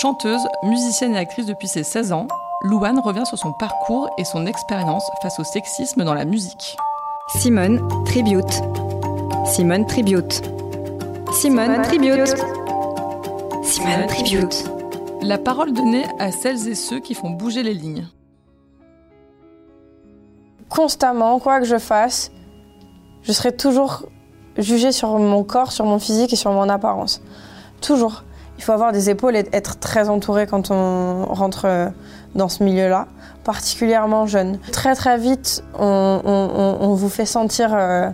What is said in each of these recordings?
Chanteuse, musicienne et actrice depuis ses 16 ans, Louane revient sur son parcours et son expérience face au sexisme dans la musique. Simone Tribute. Simone Tribute. Simone Tribute. Simone Tribute. La parole donnée à celles et ceux qui font bouger les lignes. Constamment, quoi que je fasse, je serai toujours jugée sur mon corps, sur mon physique et sur mon apparence. Toujours. Il faut avoir des épaules et être très entouré quand on rentre euh, dans ce milieu-là, particulièrement jeune. Très très vite, on, vous fait sentir euh,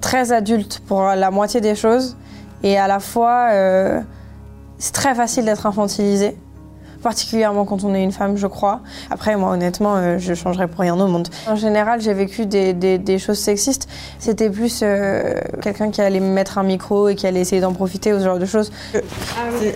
très adulte pour la moitié des choses et à la fois, euh, c'est très facile d'être infantilisé particulièrement quand on est une femme, je crois. Après, moi, honnêtement, euh, je changerais pour rien au monde. En général, j'ai vécu des, des, choses sexistes. C'était plus euh, quelqu'un qui allait me mettre un micro et qui allait essayer d'en profiter ou ce genre de choses.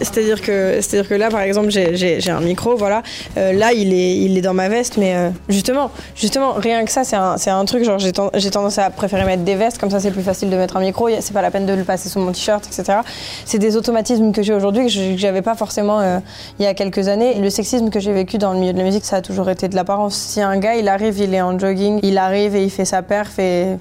C'est-à-dire que, c'est-à-dire que là, par exemple, j'ai un micro, voilà. Euh, là, il est, il est dans ma veste, mais justement, justement, rien que ça, c'est un, un, truc, genre, j'ai tendance à préférer mettre des vestes, comme ça, c'est plus facile de mettre un micro. C'est pas la peine de le passer sous mon t-shirt, etc. C'est des automatismes que j'ai aujourd'hui que j'avais pas forcément il y a quelques années le sexisme que j'ai vécu dans le milieu de la musique, ça a toujours été de l'apparence. Si un gars, il arrive, il est en jogging, il arrive et il fait sa perf et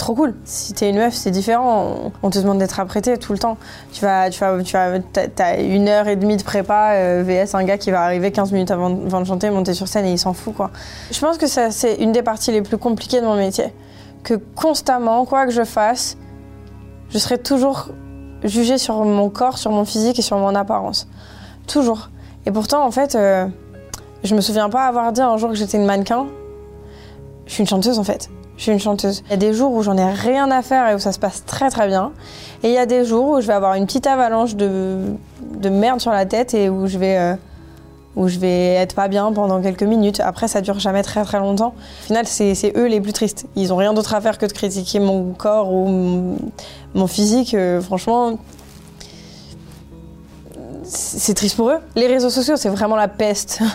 trop cool. Si t'es une meuf, c'est différent. On te demande d'être apprêtée tout le temps. Tu vas, tu vas, tu vas, une heure et demie de prépa, euh, VS un gars qui va arriver 15 minutes avant, de chanter, monter sur scène et il s'en fout. Je pense que c'est une des parties les plus compliquées de mon métier. Que constamment, quoi que je fasse, je serai toujours jugée sur mon corps, sur mon physique et sur mon apparence. Toujours. Et pourtant, en fait, euh, je me souviens pas avoir dit un jour que j'étais une mannequin. Je suis une chanteuse, en fait. Je suis une chanteuse. Il y a des jours où j'en ai rien à faire et où ça se passe très très bien. Et il y a des jours où je vais avoir une petite avalanche de, de merde sur la tête et où je vais. Euh, où je vais être pas bien pendant quelques minutes. Après, ça dure jamais très très longtemps. Au final, c'est eux les plus tristes. Ils ont rien d'autre à faire que de critiquer mon corps ou mon, physique. Euh, franchement, c'est triste pour eux. Les réseaux sociaux, c'est vraiment la peste.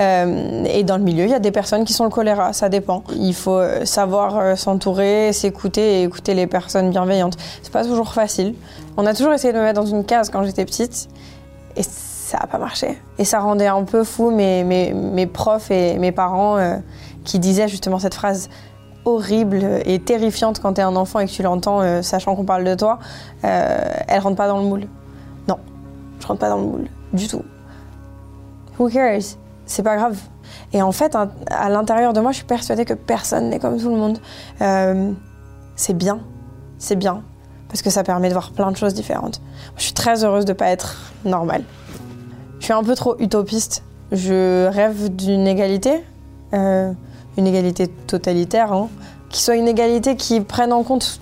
Euh, et dans le milieu, il y a des personnes qui sont le choléra, ça dépend. Il faut euh, savoir euh, s'entourer, s'écouter et écouter les personnes bienveillantes. C'est pas toujours facile. On a toujours essayé de me mettre dans une case quand j'étais petite et ça n'a pas marché. Et ça rendait un peu fou mes, mes, profs et mes parents qui disaient justement cette phrase horrible et terrifiante quand tu es un enfant et que tu l'entends, sachant qu'on parle de toi, elle rentre pas dans le moule. Je rentre pas dans le moule, du tout. Who cares? C'est pas grave. Et en fait, à l'intérieur de moi, je suis persuadée que personne n'est comme tout le monde. Euh, c'est bien, c'est bien, parce que ça permet de voir plein de choses différentes. Je suis très heureuse de ne pas être normale. Je suis un peu trop utopiste. Je rêve d'une égalité, euh, une égalité totalitaire, hein, qui soit une égalité qui prenne en compte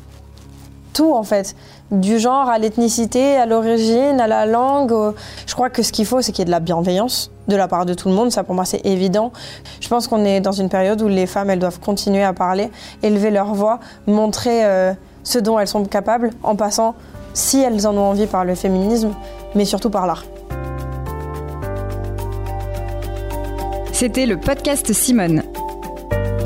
tout en fait du genre à l'ethnicité, à l'origine, à la langue. Je crois que ce qu'il faut, c'est qu'il y ait de la bienveillance de la part de tout le monde. Ça, pour moi, c'est évident. Je pense qu'on est dans une période où les femmes, elles doivent continuer à parler, élever leur voix, montrer euh, ce dont elles sont capables, en passant, si elles en ont envie, par le féminisme, mais surtout par l'art. C'était le podcast Simone.